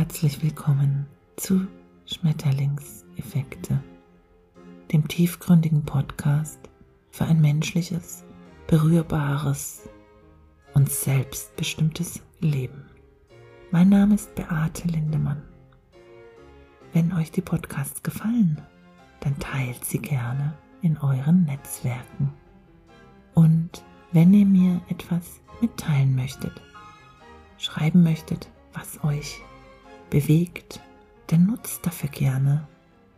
Herzlich willkommen zu Schmetterlingseffekte, dem tiefgründigen Podcast für ein menschliches, berührbares und selbstbestimmtes Leben. Mein Name ist Beate Lindemann. Wenn euch die Podcasts gefallen, dann teilt sie gerne in euren Netzwerken. Und wenn ihr mir etwas mitteilen möchtet, schreiben möchtet, was euch bewegt, dann nutzt dafür gerne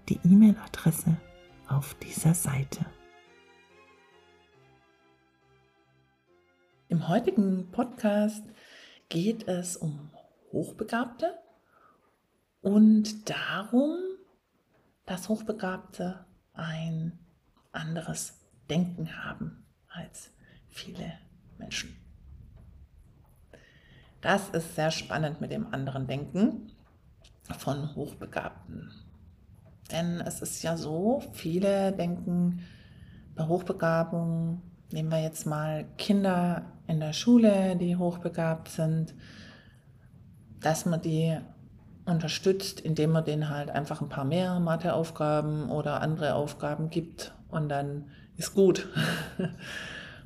die E-Mail-Adresse auf dieser Seite. Im heutigen Podcast geht es um Hochbegabte und darum, dass Hochbegabte ein anderes Denken haben als viele Menschen. Das ist sehr spannend mit dem anderen Denken von Hochbegabten. Denn es ist ja so, viele denken bei Hochbegabung, nehmen wir jetzt mal Kinder in der Schule, die hochbegabt sind, dass man die unterstützt, indem man denen halt einfach ein paar mehr Matheaufgaben oder andere Aufgaben gibt und dann ist gut.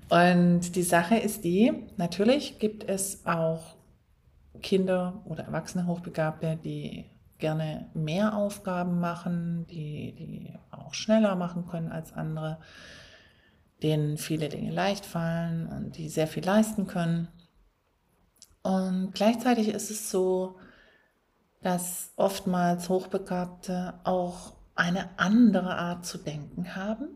Und die Sache ist die, natürlich gibt es auch Kinder oder Erwachsene Hochbegabte, die gerne mehr Aufgaben machen, die, die auch schneller machen können als andere, denen viele Dinge leicht fallen und die sehr viel leisten können. Und gleichzeitig ist es so, dass oftmals Hochbegabte auch eine andere Art zu denken haben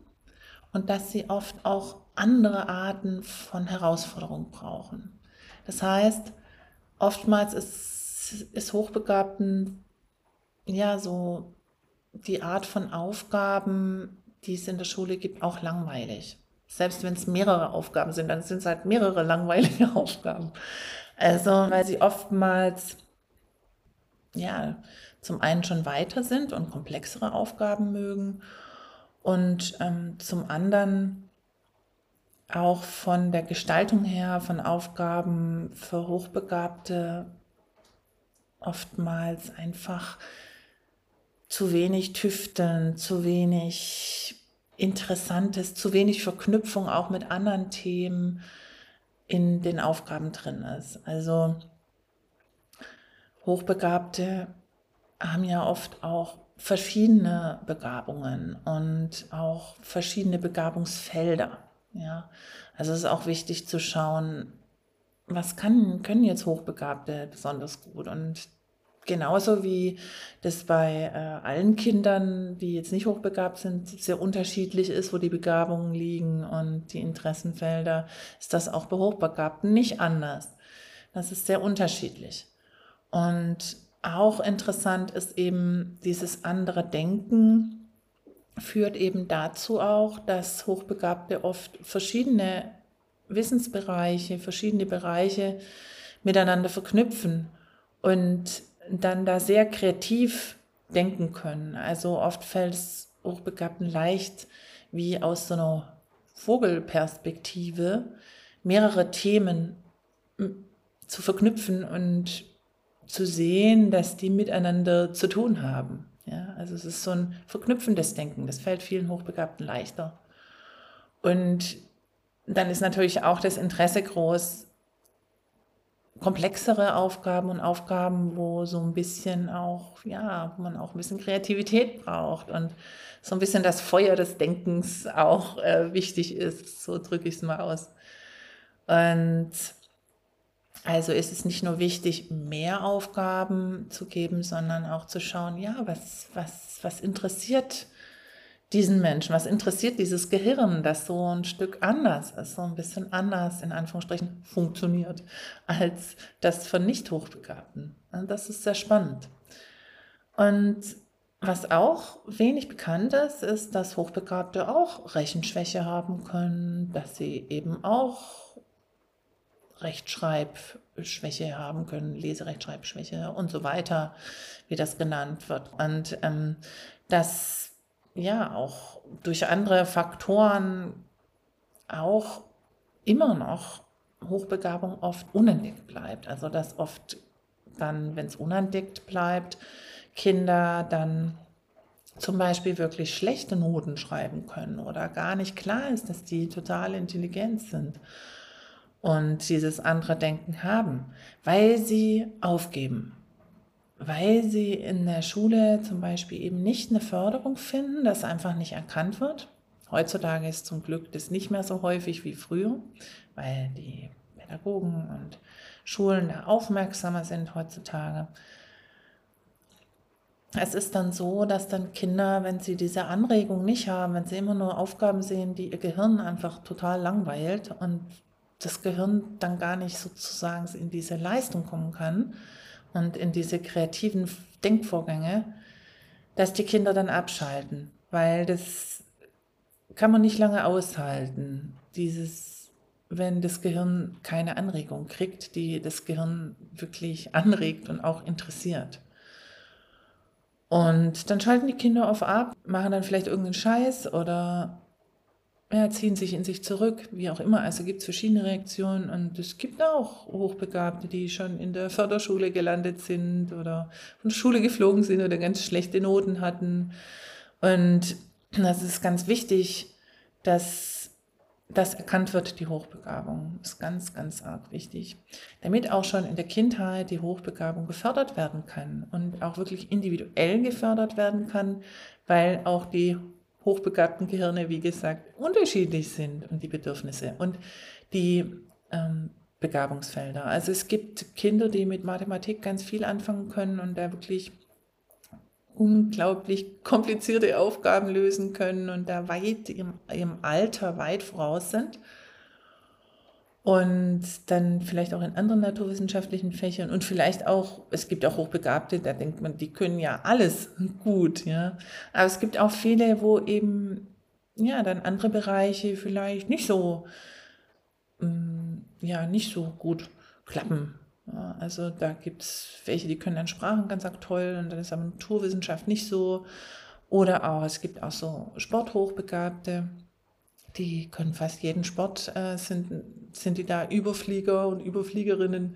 und dass sie oft auch andere Arten von Herausforderungen brauchen. Das heißt, oftmals ist, ist Hochbegabten ja so die Art von Aufgaben, die es in der Schule gibt, auch langweilig. Selbst wenn es mehrere Aufgaben sind, dann sind es halt mehrere langweilige Aufgaben. Also, weil sie oftmals, ja, zum einen schon weiter sind und komplexere Aufgaben mögen und ähm, zum anderen auch von der Gestaltung her von Aufgaben für Hochbegabte oftmals einfach zu wenig tüfteln, zu wenig Interessantes, zu wenig Verknüpfung auch mit anderen Themen in den Aufgaben drin ist. Also Hochbegabte haben ja oft auch verschiedene Begabungen und auch verschiedene Begabungsfelder. Ja, also es ist auch wichtig zu schauen, was kann, können jetzt Hochbegabte besonders gut und genauso wie das bei äh, allen Kindern, die jetzt nicht hochbegabt sind, sehr unterschiedlich ist, wo die Begabungen liegen und die Interessenfelder, ist das auch bei Hochbegabten nicht anders. Das ist sehr unterschiedlich. Und auch interessant ist eben dieses andere Denken, führt eben dazu auch, dass Hochbegabte oft verschiedene Wissensbereiche, verschiedene Bereiche miteinander verknüpfen und dann da sehr kreativ denken können. Also oft fällt es Hochbegabten leicht, wie aus so einer Vogelperspektive mehrere Themen zu verknüpfen und zu sehen, dass die miteinander zu tun haben. Ja, also es ist so ein verknüpfendes Denken. Das fällt vielen Hochbegabten leichter. Und dann ist natürlich auch das Interesse groß, komplexere Aufgaben und Aufgaben, wo so ein bisschen auch, ja, wo man auch ein bisschen Kreativität braucht und so ein bisschen das Feuer des Denkens auch äh, wichtig ist. So drücke ich es mal aus. Und also ist es nicht nur wichtig, mehr Aufgaben zu geben, sondern auch zu schauen, ja, was, was, was interessiert diesen Menschen, was interessiert dieses Gehirn, das so ein Stück anders ist, so ein bisschen anders in Anführungsstrichen funktioniert als das von Nicht-Hochbegabten. Das ist sehr spannend. Und was auch wenig bekannt ist, ist, dass Hochbegabte auch Rechenschwäche haben können, dass sie eben auch Rechtschreibschwäche haben können, Leserechtschreibschwäche und so weiter, wie das genannt wird. Und ähm, dass ja auch durch andere Faktoren auch immer noch Hochbegabung oft unentdeckt bleibt. Also dass oft dann, wenn es unentdeckt bleibt, Kinder dann zum Beispiel wirklich schlechte Noten schreiben können oder gar nicht klar ist, dass die total intelligent sind und dieses andere Denken haben, weil sie aufgeben, weil sie in der Schule zum Beispiel eben nicht eine Förderung finden, das einfach nicht erkannt wird. Heutzutage ist zum Glück das nicht mehr so häufig wie früher, weil die Pädagogen und Schulen da aufmerksamer sind heutzutage. Es ist dann so, dass dann Kinder, wenn sie diese Anregung nicht haben, wenn sie immer nur Aufgaben sehen, die ihr Gehirn einfach total langweilt und das Gehirn dann gar nicht sozusagen in diese Leistung kommen kann und in diese kreativen Denkvorgänge, dass die Kinder dann abschalten, weil das kann man nicht lange aushalten. Dieses, wenn das Gehirn keine Anregung kriegt, die das Gehirn wirklich anregt und auch interessiert. Und dann schalten die Kinder auf ab, machen dann vielleicht irgendeinen Scheiß oder ja, ziehen sich in sich zurück, wie auch immer. Also gibt es verschiedene Reaktionen und es gibt auch Hochbegabte, die schon in der Förderschule gelandet sind oder von der Schule geflogen sind oder ganz schlechte Noten hatten. Und das ist ganz wichtig, dass das erkannt wird, die Hochbegabung. Das ist ganz, ganz arg wichtig. Damit auch schon in der Kindheit die Hochbegabung gefördert werden kann und auch wirklich individuell gefördert werden kann, weil auch die hochbegabten Gehirne, wie gesagt, unterschiedlich sind und die Bedürfnisse und die ähm, Begabungsfelder. Also es gibt Kinder, die mit Mathematik ganz viel anfangen können und da wirklich unglaublich komplizierte Aufgaben lösen können und da weit im, im Alter weit voraus sind und dann vielleicht auch in anderen naturwissenschaftlichen Fächern und vielleicht auch, es gibt auch Hochbegabte, da denkt man, die können ja alles gut, ja. Aber es gibt auch viele, wo eben, ja, dann andere Bereiche vielleicht nicht so, mm, ja, nicht so gut klappen. Also da gibt es welche, die können dann Sprachen ganz toll und dann ist aber Naturwissenschaft nicht so. Oder auch, es gibt auch so Sporthochbegabte, die können fast jeden Sport, äh, sind, sind die da Überflieger und Überfliegerinnen,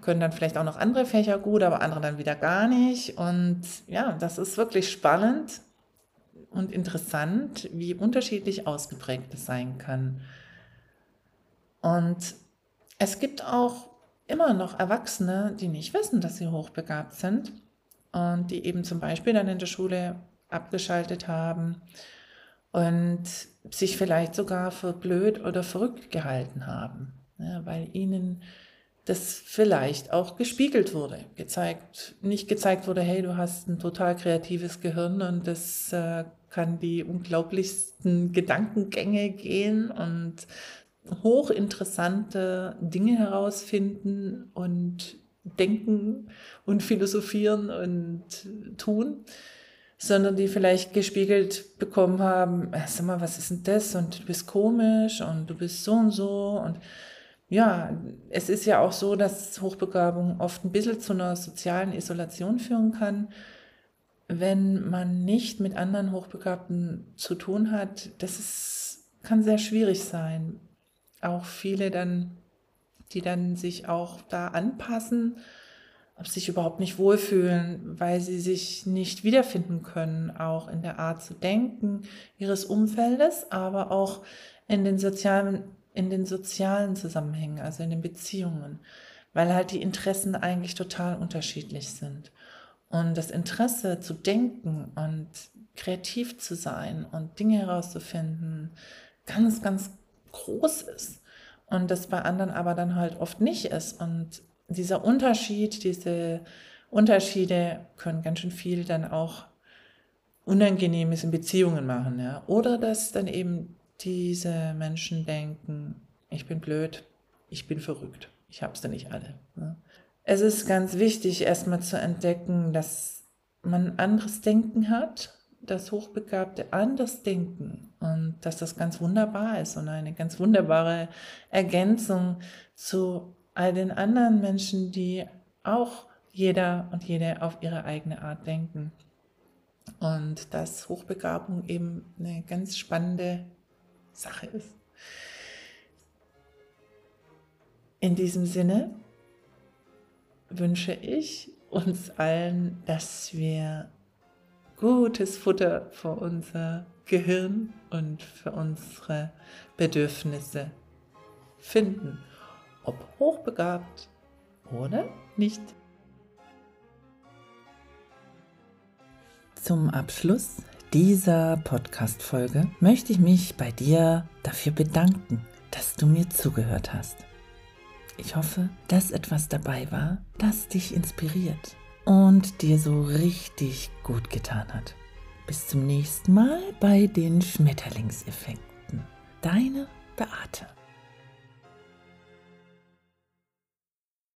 können dann vielleicht auch noch andere Fächer gut, aber andere dann wieder gar nicht. Und ja, das ist wirklich spannend und interessant, wie unterschiedlich ausgeprägt es sein kann. Und es gibt auch immer noch Erwachsene, die nicht wissen, dass sie hochbegabt sind und die eben zum Beispiel dann in der Schule abgeschaltet haben und sich vielleicht sogar für blöd oder verrückt gehalten haben, ja, weil ihnen das vielleicht auch gespiegelt wurde, gezeigt, nicht gezeigt wurde, hey, du hast ein total kreatives Gehirn und das äh, kann die unglaublichsten Gedankengänge gehen und hochinteressante Dinge herausfinden und denken und philosophieren und tun sondern die vielleicht gespiegelt bekommen haben, äh, sag mal, was ist denn das und du bist komisch und du bist so und so und ja, es ist ja auch so, dass Hochbegabung oft ein bisschen zu einer sozialen Isolation führen kann, wenn man nicht mit anderen Hochbegabten zu tun hat. Das ist, kann sehr schwierig sein. Auch viele dann, die dann sich auch da anpassen ob sich überhaupt nicht wohlfühlen, weil sie sich nicht wiederfinden können, auch in der Art zu denken ihres Umfeldes, aber auch in den sozialen, in den sozialen Zusammenhängen, also in den Beziehungen, weil halt die Interessen eigentlich total unterschiedlich sind. Und das Interesse zu denken und kreativ zu sein und Dinge herauszufinden, ganz, ganz groß ist. Und das bei anderen aber dann halt oft nicht ist. Und dieser Unterschied, diese Unterschiede können ganz schön viel dann auch Unangenehmes in Beziehungen machen. Ja? Oder dass dann eben diese Menschen denken, ich bin blöd, ich bin verrückt, ich habe es da nicht alle. Ja? Es ist ganz wichtig, erstmal zu entdecken, dass man anderes Denken hat, dass Hochbegabte anders denken und dass das ganz wunderbar ist und eine ganz wunderbare Ergänzung zu all den anderen Menschen, die auch jeder und jede auf ihre eigene Art denken. Und dass Hochbegabung eben eine ganz spannende Sache ist. In diesem Sinne wünsche ich uns allen, dass wir gutes Futter für unser Gehirn und für unsere Bedürfnisse finden, ob hochbegabt oder nicht. Zum Abschluss dieser Podcast-Folge möchte ich mich bei dir dafür bedanken, dass du mir zugehört hast. Ich hoffe, dass etwas dabei war, das dich inspiriert und dir so richtig gut getan hat. Bis zum nächsten Mal bei den Schmetterlingseffekten. Deine Beate.